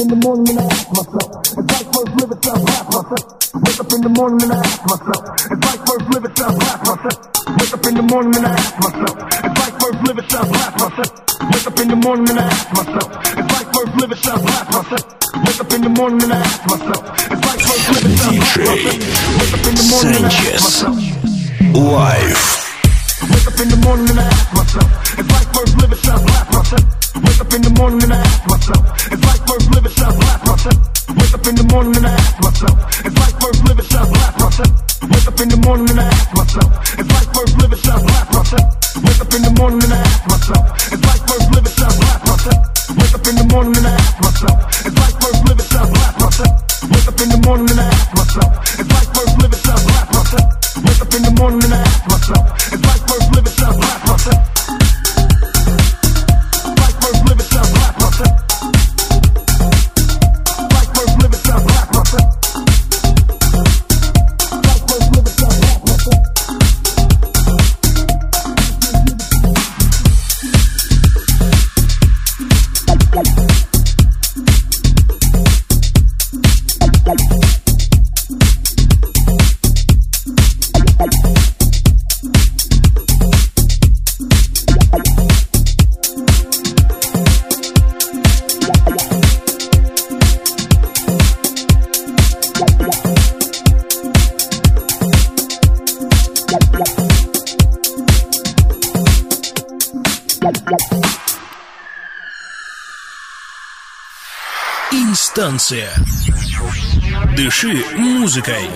in the morning and I ask myself, if life first live I'll blast myself. Wake up in the morning and I ask myself, if life first live I'll blast myself. Wake up in the morning and I ask myself. Wake up in the morning and I ask myself, if life first live it, I blast myself. Wake up in the morning and I ask myself, if life first live it, I blast myself. Wake up in the morning and I ask myself. Life. Wake up in the morning and I ask myself, if life first live it, I blast myself. Wake up in the morning and I ask myself, if life first live should I slap myself? Wake up in the morning and I ask myself, is life worth living? Should I slap myself? Wake up in the morning and I ask myself, is life worth living? Should I slap myself? Wake up in the morning and I ask myself, is life worth living? Should I slap myself? Wake up in the morning and I ask myself, is life worth living? Should I slap myself? Wake up in the morning and I ask myself, is life worth living? Should I slap myself? Wake up in the morning and I ask myself, is life worth living? Should I slap myself? Революция. Дыши музыкой.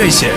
对鞋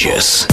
Sanchez.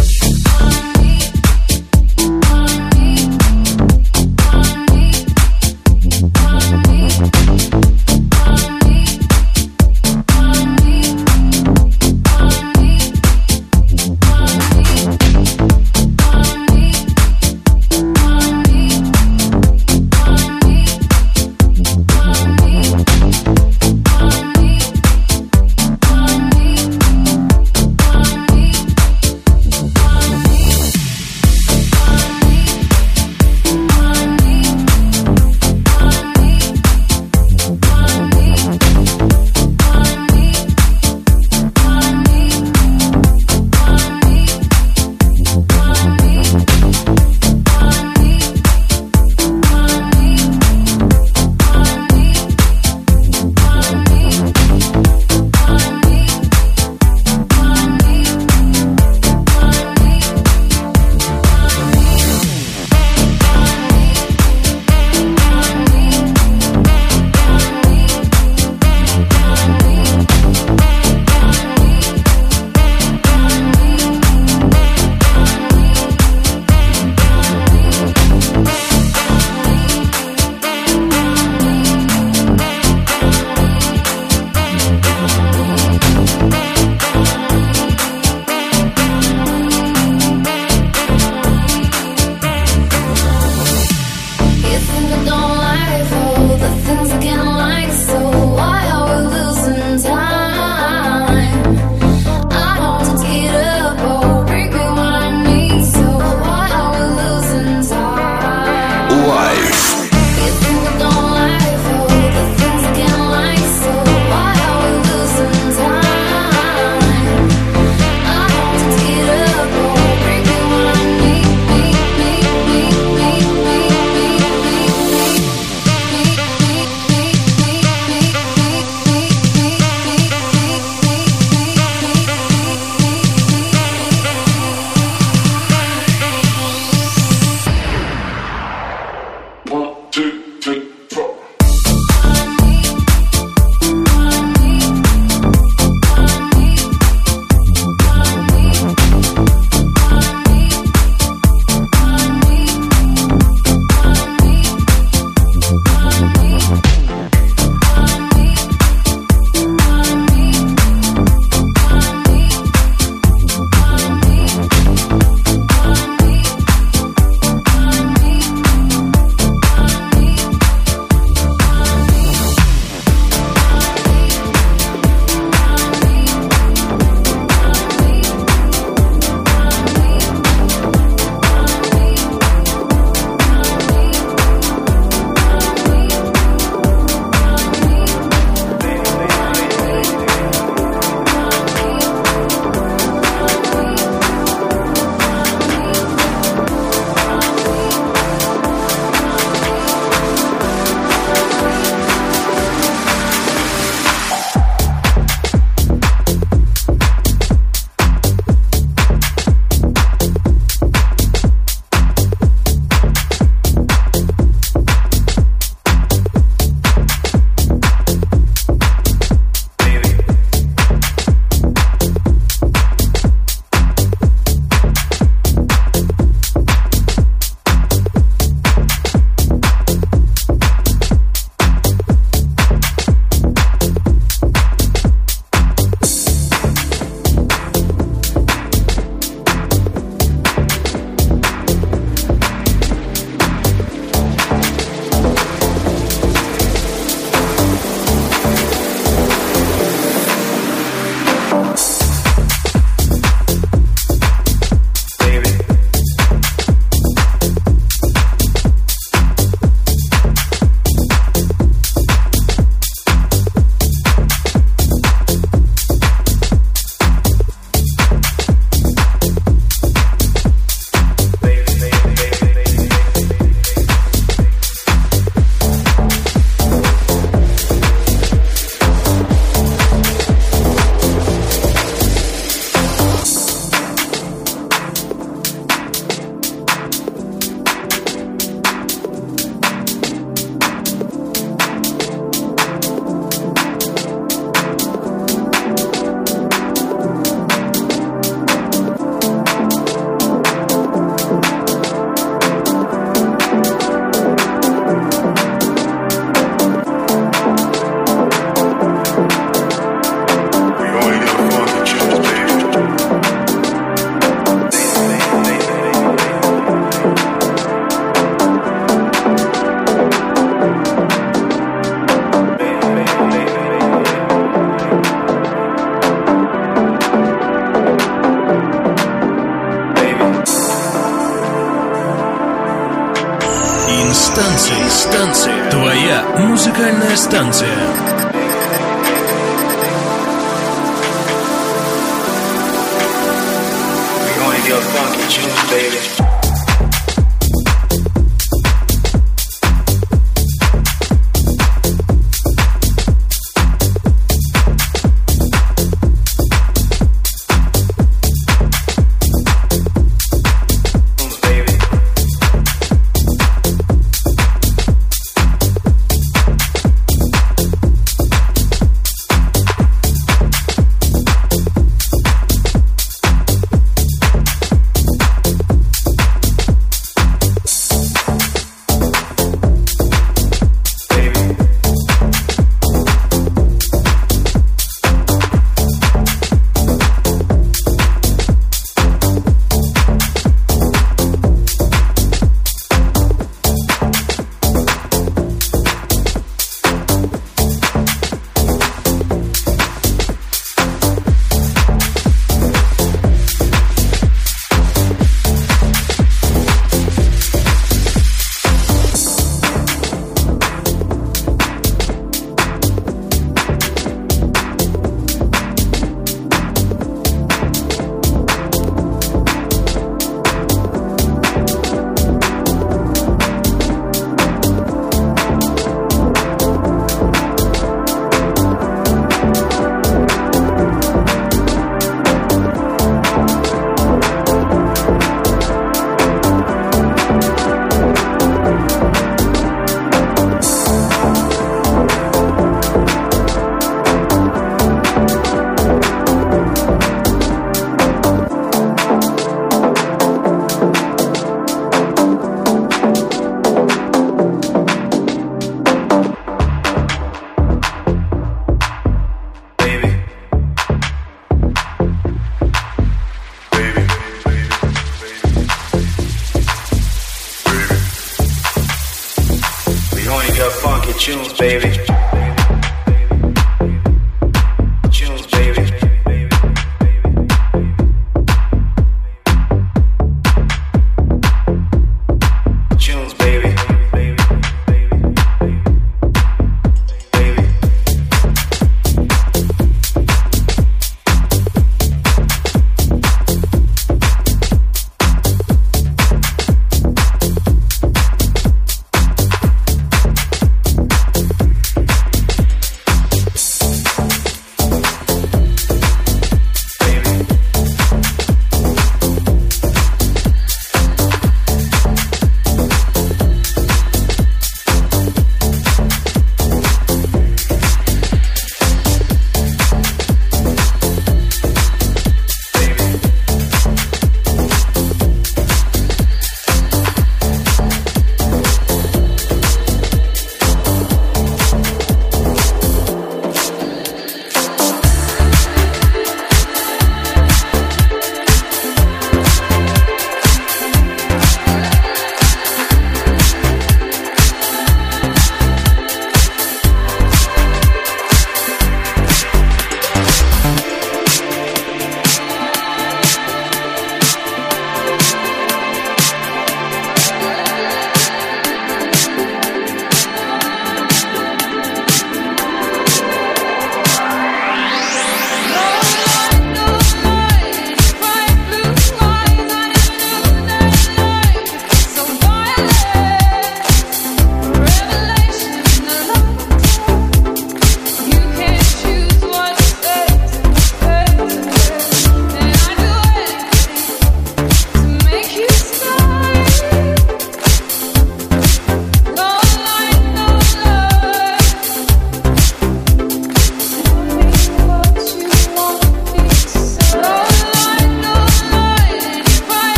distancia.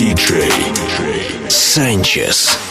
Диджей Санчес.